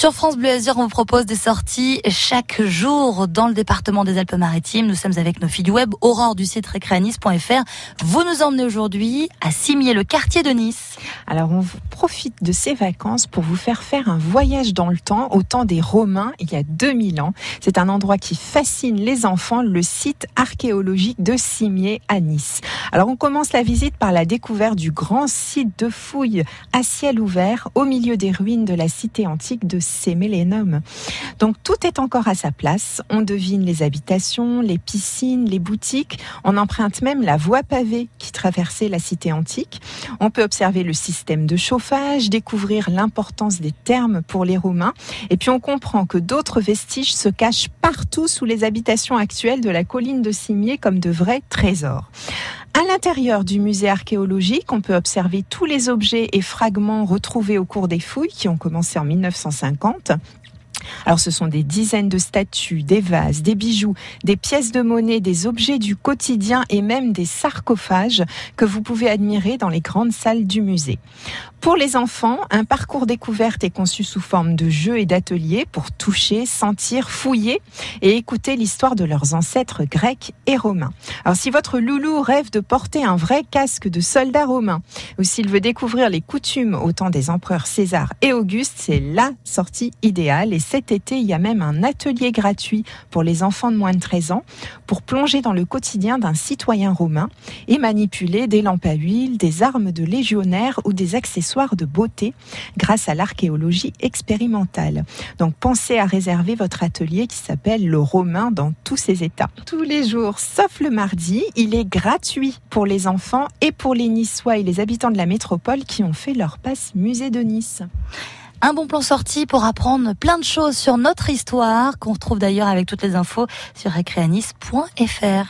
Sur France Bleu Azur, on vous propose des sorties chaque jour dans le département des Alpes-Maritimes. Nous sommes avec nos filles web, Aurore du site récréanis.fr. Vous nous emmenez aujourd'hui à Cimier, le quartier de Nice. Alors, on profite de ces vacances pour vous faire faire un voyage dans le temps, au temps des Romains, il y a 2000 ans. C'est un endroit qui fascine les enfants, le site archéologique de Cimier à Nice. Alors, on commence la visite par la découverte du grand site de fouilles à ciel ouvert au milieu des ruines de la cité antique de Sémélénum. Donc, tout est encore à sa place. On devine les habitations, les piscines, les boutiques. On emprunte même la voie pavée qui traversait la cité antique. On peut observer le système de chauffage, découvrir l'importance des thermes pour les Romains. Et puis, on comprend que d'autres vestiges se cachent partout sous les habitations actuelles de la colline de Cimier comme de vrais trésors. À l'intérieur du musée archéologique, on peut observer tous les objets et fragments retrouvés au cours des fouilles qui ont commencé en 1950. Alors ce sont des dizaines de statues, des vases, des bijoux, des pièces de monnaie, des objets du quotidien et même des sarcophages que vous pouvez admirer dans les grandes salles du musée. Pour les enfants, un parcours découverte est conçu sous forme de jeux et d'ateliers pour toucher, sentir, fouiller et écouter l'histoire de leurs ancêtres grecs et romains. Alors si votre loulou rêve de porter un vrai casque de soldat romain ou s'il veut découvrir les coutumes au temps des empereurs César et Auguste, c'est la sortie idéale et cet été, il y a même un atelier gratuit pour les enfants de moins de 13 ans pour plonger dans le quotidien d'un citoyen romain et manipuler des lampes à huile, des armes de légionnaires ou des accessoires de beauté grâce à l'archéologie expérimentale. Donc pensez à réserver votre atelier qui s'appelle le Romain dans tous ses états. Tous les jours, sauf le mardi, il est gratuit pour les enfants et pour les Niçois et les habitants de la métropole qui ont fait leur passe musée de Nice. Un bon plan sorti pour apprendre plein de choses sur notre histoire, qu'on retrouve d'ailleurs avec toutes les infos sur récréanis.fr.